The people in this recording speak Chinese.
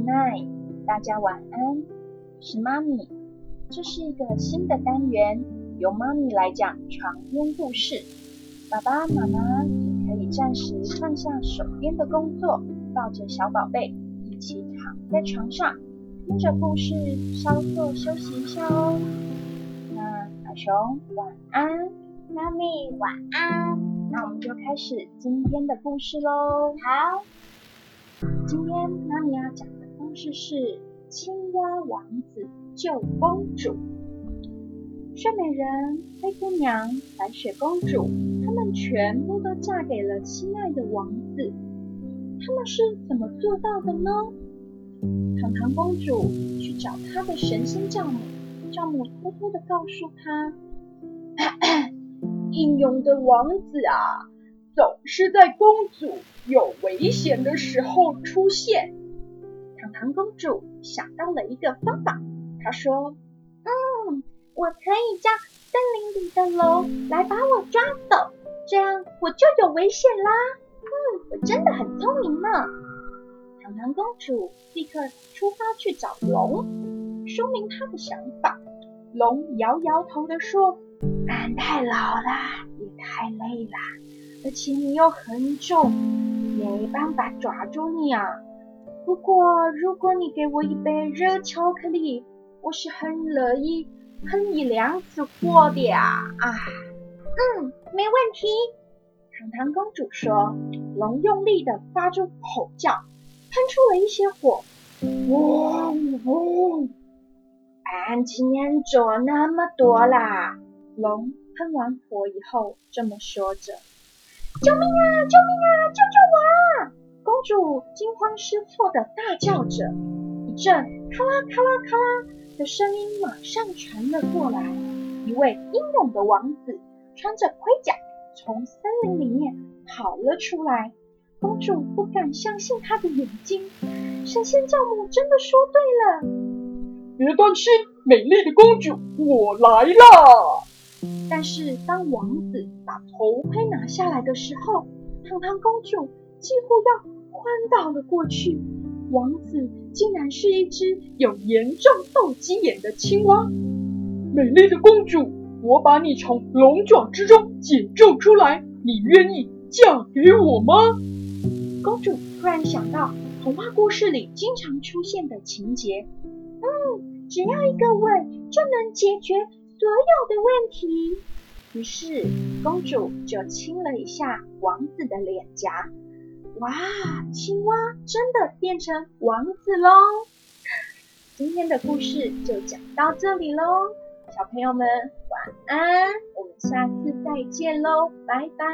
Good night，大家晚安。是妈咪，这是一个新的单元，由妈咪来讲床边故事。爸爸妈妈也可以暂时放下手边的工作，抱着小宝贝一起躺在床上，听着故事稍作休息一下哦。那小熊晚安，妈咪晚安。那我们就开始今天的故事喽。好。今天妈咪要讲的故事是《青蛙王子救公主》。睡美人、灰姑娘、白雪公主，她们全部都嫁给了心爱的王子。他们是怎么做到的呢？糖糖公主去找她的神仙教母，教母偷偷的告诉她：“ 英勇的王子啊，总是在公主。”有危险的时候出现，糖糖公主想到了一个方法。她说：“嗯，我可以叫森林里的龙来把我抓走，这样我就有危险啦。”嗯，我真的很聪明呢。糖糖公主立刻出发去找龙，说明她的想法。龙摇摇头的说：“俺太老了，也太累了，而且你又很重。”没办法抓住你啊！不过如果你给我一杯热巧克力，我是很乐意喷一两次火的呀！啊，嗯，没问题。糖糖公主说，龙用力的发出吼叫，喷出了一些火。哇呜！俺今天做那么多啦！龙喷完火以后这么说着。救命啊！救命啊！救救！主惊慌失措的大叫着，一阵咔啦咔啦咔啦的声音马上传了过来。一位英勇的王子穿着盔甲从森林里面跑了出来。公主不敢相信她的眼睛，神仙教母真的说对了。别担心，美丽的公主，我来了。但是当王子把头盔拿下来的时候，糖糖公主几乎要昏倒了过去。王子竟然是一只有严重斗鸡眼的青蛙。美丽的公主，我把你从龙爪之中解救出来，你愿意嫁给我吗？公主突然想到童话故事里经常出现的情节，嗯，只要一个吻就能解决。所有的问题。于是公主就亲了一下王子的脸颊。哇，青蛙真的变成王子喽！今天的故事就讲到这里喽，小朋友们晚安，我们下次再见喽，拜拜。